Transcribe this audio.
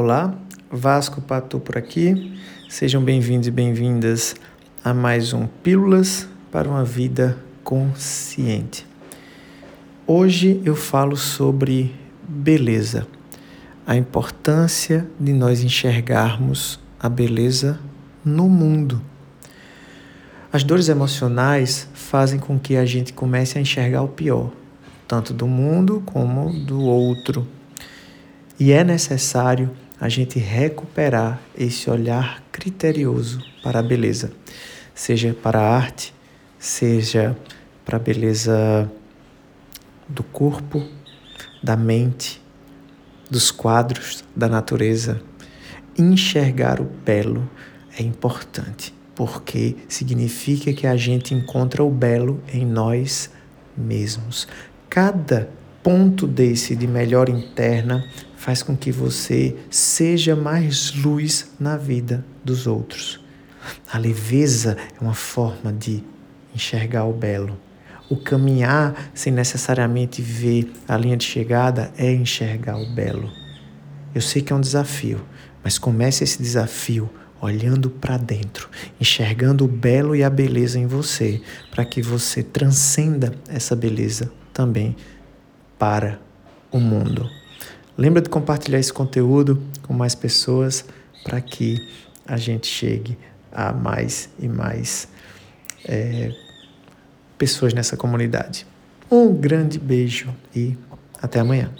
Olá, Vasco Patu por aqui. Sejam bem-vindos e bem-vindas a mais um Pílulas para uma Vida Consciente. Hoje eu falo sobre beleza, a importância de nós enxergarmos a beleza no mundo. As dores emocionais fazem com que a gente comece a enxergar o pior, tanto do mundo como do outro. E é necessário a gente recuperar esse olhar criterioso para a beleza, seja para a arte, seja para a beleza do corpo, da mente, dos quadros, da natureza. Enxergar o belo é importante, porque significa que a gente encontra o belo em nós mesmos. Cada ponto desse de melhor interna faz com que você seja mais luz na vida dos outros. A leveza é uma forma de enxergar o belo. O caminhar sem necessariamente ver a linha de chegada é enxergar o belo. Eu sei que é um desafio, mas comece esse desafio olhando para dentro, enxergando o belo e a beleza em você, para que você transcenda essa beleza também para o mundo. Lembra de compartilhar esse conteúdo com mais pessoas para que a gente chegue a mais e mais é, pessoas nessa comunidade. Um grande beijo e até amanhã.